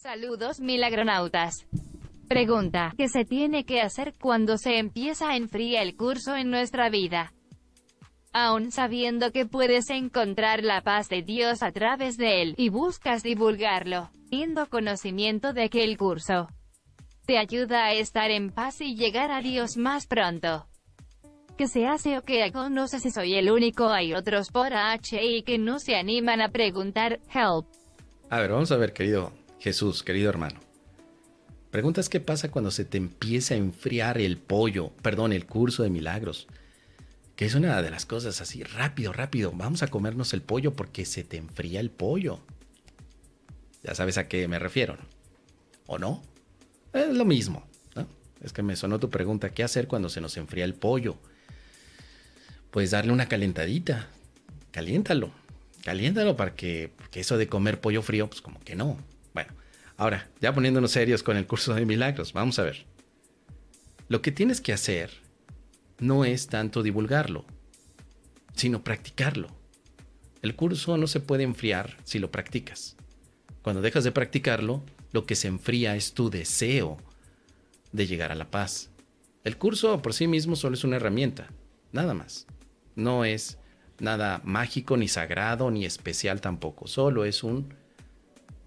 Saludos milagronautas. Pregunta, ¿qué se tiene que hacer cuando se empieza a enfriar el curso en nuestra vida? Aún sabiendo que puedes encontrar la paz de Dios a través de él, y buscas divulgarlo, teniendo conocimiento de que el curso te ayuda a estar en paz y llegar a Dios más pronto. ¿Qué se hace o qué hago? No sé si soy el único, hay otros por H y que no se animan a preguntar, help. A ver, vamos a ver, querido Jesús, querido hermano. Preguntas qué pasa cuando se te empieza a enfriar el pollo, perdón, el curso de milagros. Que es una de las cosas así, rápido, rápido, vamos a comernos el pollo porque se te enfría el pollo. Ya sabes a qué me refiero. ¿O no? Es lo mismo, ¿no? Es que me sonó tu pregunta, ¿qué hacer cuando se nos enfría el pollo? Pues darle una calentadita, caliéntalo, caliéntalo para que, porque eso de comer pollo frío, pues como que no, ahora, ya poniéndonos serios con el curso de milagros, vamos a ver. Lo que tienes que hacer no es tanto divulgarlo, sino practicarlo. El curso no se puede enfriar si lo practicas. Cuando dejas de practicarlo, lo que se enfría es tu deseo de llegar a la paz. El curso por sí mismo solo es una herramienta, nada más. No es nada mágico, ni sagrado, ni especial tampoco. Solo es un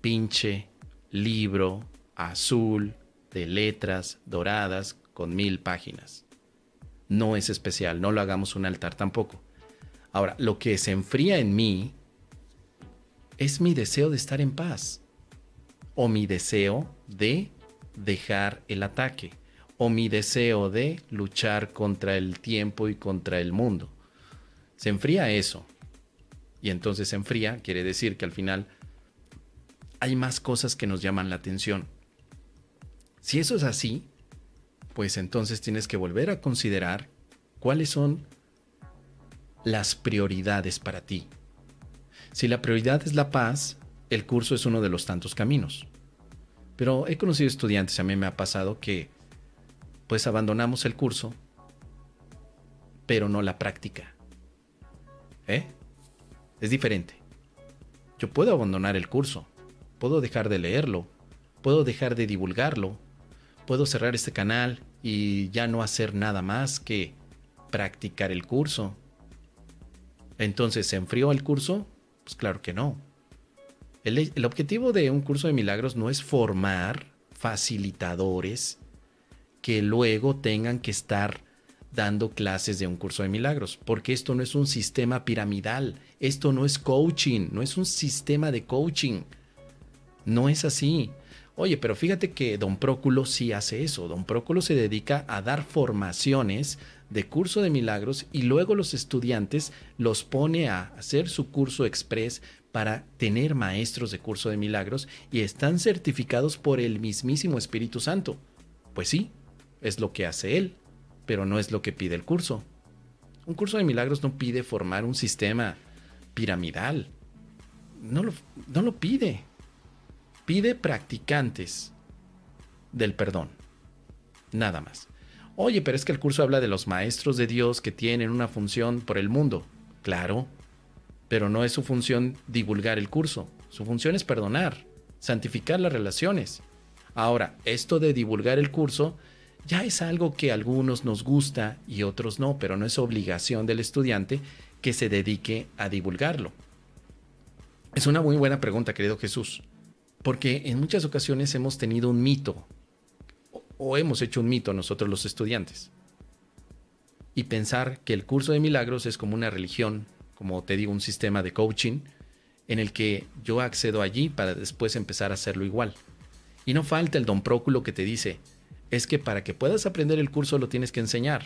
pinche libro azul de letras doradas con mil páginas. No es especial, no lo hagamos un altar tampoco. Ahora, lo que se enfría en mí es mi deseo de estar en paz. O mi deseo de dejar el ataque. O mi deseo de luchar contra el tiempo y contra el mundo. Se enfría eso. Y entonces se enfría, quiere decir que al final hay más cosas que nos llaman la atención. Si eso es así, pues entonces tienes que volver a considerar cuáles son las prioridades para ti. Si la prioridad es la paz, el curso es uno de los tantos caminos. Pero he conocido estudiantes, a mí me ha pasado que pues abandonamos el curso, pero no la práctica. ¿Eh? Es diferente. Yo puedo abandonar el curso, puedo dejar de leerlo, puedo dejar de divulgarlo, puedo cerrar este canal y ya no hacer nada más que practicar el curso. Entonces, ¿se enfrió el curso? Pues claro que no. El, el, objetivo de un curso de milagros no es formar facilitadores que luego tengan que estar dando clases de un curso de milagros, porque esto no es un sistema piramidal, esto no es coaching, no es un sistema de coaching. No es así. Oye, pero fíjate que don Próculo sí hace eso. Don Próculo se dedica a dar formaciones de curso de milagros y luego los estudiantes los pone a hacer su curso express para tener maestros de curso de milagros y están certificados por el mismísimo Espíritu Santo. Pues sí, es lo que hace él, pero no es lo que pide el curso. Un curso de milagros no pide formar un sistema piramidal. No lo, no lo pide pide practicantes del perdón. Nada más. Oye, pero es que el curso habla de los maestros de Dios que tienen una función por el mundo. Claro, pero no es su función divulgar el curso. Su función es perdonar, santificar las relaciones. Ahora, esto de divulgar el curso ya es algo que a algunos nos gusta y otros no, pero no es obligación del estudiante que se dedique a divulgarlo. Es una muy buena pregunta, querido Jesús. Porque en muchas ocasiones hemos tenido un mito, o hemos hecho un mito nosotros los estudiantes, y pensar que el curso de milagros es como una religión, como te digo, un sistema de coaching, en el que yo accedo allí para después empezar a hacerlo igual. Y no falta el don Próculo que te dice, es que para que puedas aprender el curso lo tienes que enseñar.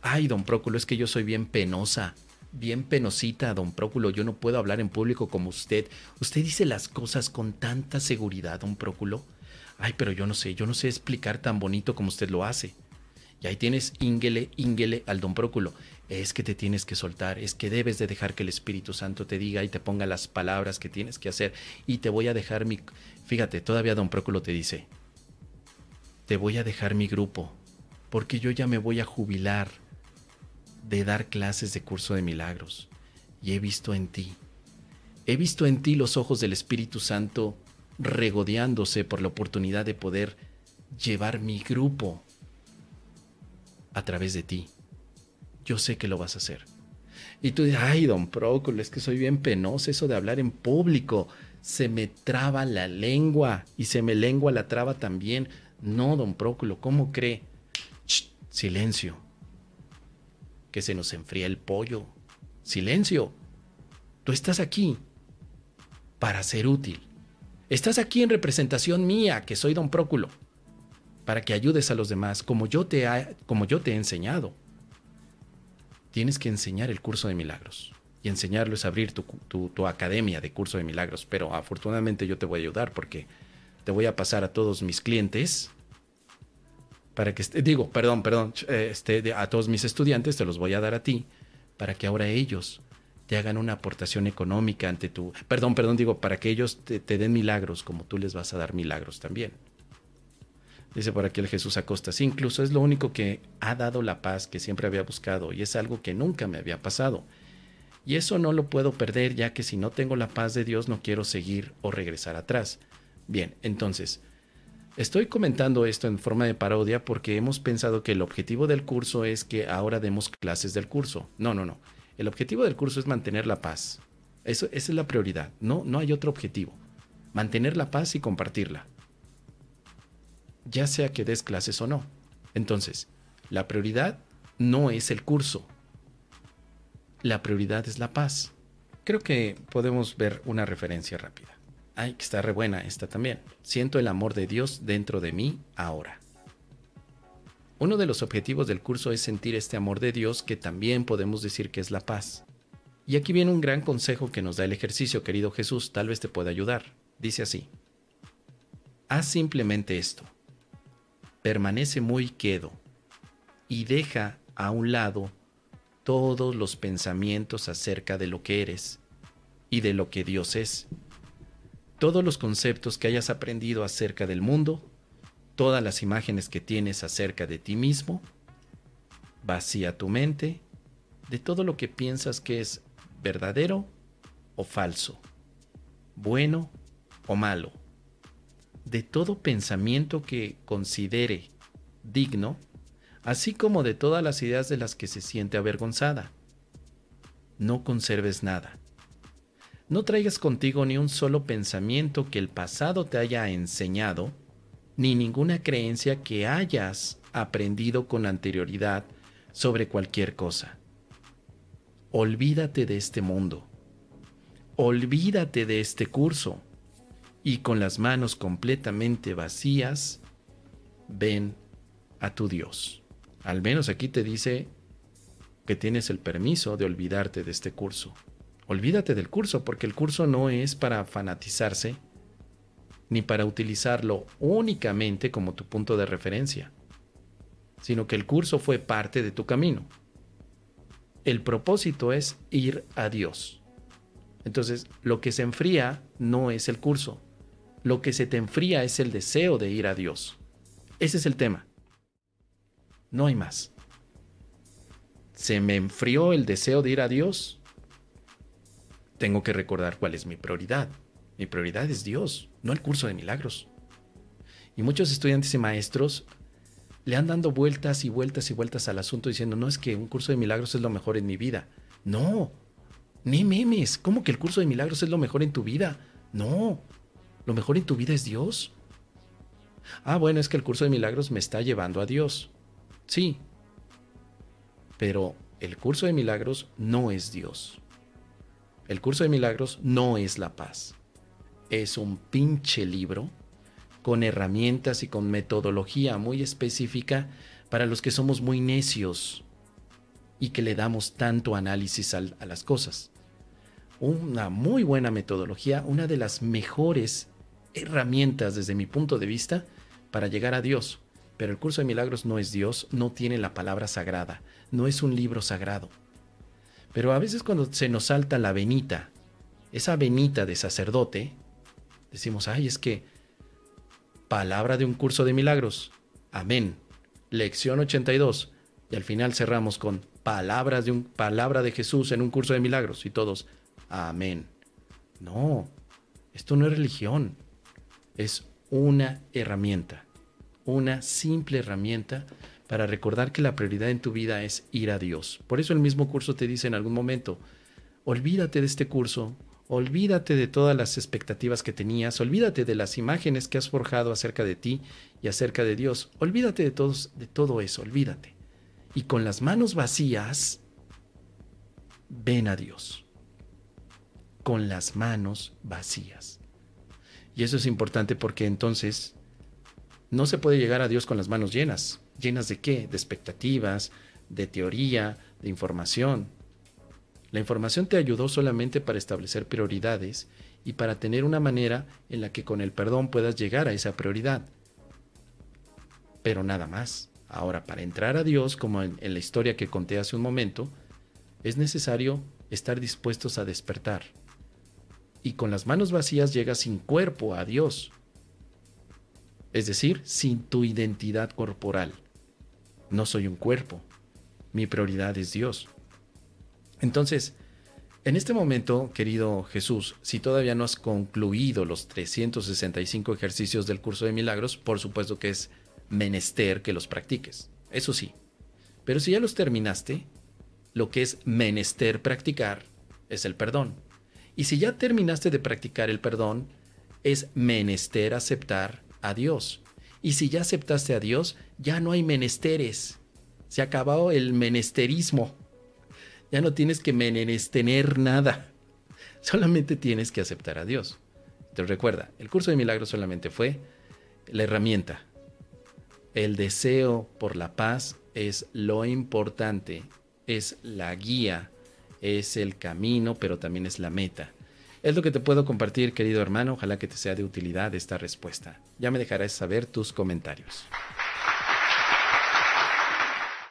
Ay, don Próculo, es que yo soy bien penosa bien penosita, don Próculo. Yo no puedo hablar en público como usted. Usted dice las cosas con tanta seguridad, don Próculo. Ay, pero yo no sé, yo no sé explicar tan bonito como usted lo hace. Y ahí tienes íngele, íngele al don Próculo. Es que te tienes que soltar, es que debes de dejar que el Espíritu Santo te diga y te ponga las palabras que tienes que hacer. Y te voy a dejar mi... Fíjate, todavía don Próculo te dice, te voy a dejar mi grupo, porque yo ya me voy a jubilar de dar clases de curso de milagros y he visto en ti, he visto en ti los ojos del Espíritu Santo regodeándose por la oportunidad de poder llevar mi grupo a través de ti. Yo sé que lo vas a hacer. Y tú dices, ay, don Próculo, es que soy bien penoso eso de hablar en público. Se me traba la lengua y se me lengua la traba también. No, don Próculo, ¿cómo cree? silencio. Que se nos enfría el pollo. Silencio. Tú estás aquí para ser útil. Estás aquí en representación mía, que soy don Próculo, para que ayudes a los demás como yo te, como yo te he enseñado. Tienes que enseñar el curso de milagros. Y enseñarlo es abrir tu, tu academia de curso de milagros. Pero afortunadamente yo te voy a ayudar porque te voy a pasar a todos mis clientes para que, digo, perdón, perdón, este, a todos mis estudiantes te los voy a dar a ti, para que ahora ellos te hagan una aportación económica ante tu, perdón, perdón, digo, para que ellos te, den milagros como tú les vas a dar milagros también. Dice por aquí el Jesús Acosta, sí, incluso es lo único que ha dado la paz que siempre había buscado y es algo que nunca me había pasado. Y eso no lo puedo perder ya que si no tengo la paz de Dios no quiero seguir o regresar atrás. Bien, entonces, Estoy comentando esto en forma de parodia porque hemos pensado que el objetivo del curso es que ahora demos clases del curso. No, no, no. El objetivo del curso es mantener la paz. Eso, esa es la prioridad. No, no hay otro objetivo. Mantener la paz y compartirla. Ya sea que des clases o no. Entonces, la prioridad no es el curso. La prioridad es la paz. Creo que podemos ver una referencia rápida. Ay, que está re buena esta también. Siento el amor de Dios dentro de mí ahora. Uno de los objetivos del curso es sentir este amor de Dios que también podemos decir que es la paz. Y aquí viene un gran consejo que nos da el ejercicio, querido Jesús, tal vez te pueda ayudar. Dice así. Haz simplemente esto. Permanece muy quedo y deja a un lado todos los pensamientos acerca de lo que eres y de lo que Dios es todos los conceptos que hayas aprendido acerca del mundo, todas las imágenes que tienes acerca de ti mismo, vacía tu mente de todo lo que piensas que es verdadero o falso, bueno o malo, de todo pensamiento que considere digno, así como de todas las ideas de las que se siente avergonzada. No conserves nada no traigas contigo ni un solo pensamiento que el pasado te haya enseñado, ni ninguna creencia que hayas aprendido con anterioridad sobre cualquier cosa. Olvídate de este mundo. Olvídate de este curso. Y con las manos completamente vacías, ven a tu Dios. Al menos aquí te dice que tienes el permiso de olvidarte de este curso olvídate del curso, porque el curso no es para fanatizarse ni para utilizarlo únicamente como tu punto de referencia, sino que el curso fue parte de tu camino. El propósito es ir a Dios. Entonces, lo que se enfría no es el curso, lo que se te enfría es el deseo de ir a Dios. Ese es el tema. No hay más. Se me enfrió el deseo de ir a Dios tengo que recordar cuál es mi prioridad. Mi prioridad es Dios, no el curso de milagros. Y muchos estudiantes y maestros le han dando vueltas y vueltas y vueltas al asunto diciendo, no es que un curso de milagros es lo mejor en mi vida. No, ni memes. ¿Cómo que el curso de milagros es lo mejor en tu vida? No, lo mejor en tu vida es Dios. Ah, bueno, es que el curso de milagros me está llevando a Dios. Sí, pero el curso de milagros no es Dios. El curso de milagros no es la paz. Es un pinche libro con herramientas y con metodología muy específica para los que somos muy necios y que le damos tanto análisis a, las cosas. Una muy buena metodología, una de las mejores herramientas desde mi punto de vista para llegar a Dios. Pero el curso de milagros no es Dios, no tiene la palabra sagrada, no es un libro sagrado. Pero a veces cuando se nos salta la venita, esa venita de sacerdote, decimos, ay, es que palabra de un curso de milagros. Amén. Lección 82. Y al final cerramos con palabras de un palabra de Jesús en un curso de milagros y todos, amén. No, esto no es religión. es una herramienta, una simple herramienta para recordar que la prioridad en tu vida es ir a Dios. Por eso el mismo curso te dice en algún momento, olvídate de este curso, olvídate de todas las expectativas que tenías, olvídate de las imágenes que has forjado acerca de ti y acerca de Dios, olvídate de, todo eso, olvídate. Y con las manos vacías, ven a Dios. Con las manos vacías. Y eso es importante porque entonces no se puede llegar a Dios con las manos llenas. ¿Llenas de qué? De expectativas, de teoría, de información. La información te ayudó solamente para establecer prioridades y para tener una manera en la que con el perdón puedas llegar a esa prioridad. Pero nada más. Ahora, para entrar a Dios, como en, la historia que conté hace un momento, es necesario estar dispuestos a despertar. Y con las manos vacías llegas sin cuerpo a Dios. Es decir, sin tu identidad corporal. No soy un cuerpo. Mi prioridad es Dios. Entonces, en este momento, querido Jesús, si todavía no has concluido los 365 ejercicios del curso de milagros, por supuesto que es menester que los practiques. Eso sí. Pero si ya los terminaste, lo que es menester practicar es el perdón. Y si ya terminaste de practicar el perdón, es menester aceptar a Dios. Y si ya aceptaste a Dios, ya no hay menesteres. Se ha acabado el menesterismo. Ya no tienes que menestener nada. Solamente tienes que aceptar a Dios. Te recuerda, el curso de milagros solamente fue la herramienta. El deseo por la paz es lo importante, es la guía, es el camino, pero también es la meta. Es lo que te puedo compartir, querido hermano. Ojalá que te sea de utilidad esta respuesta. Ya me dejarás saber tus comentarios.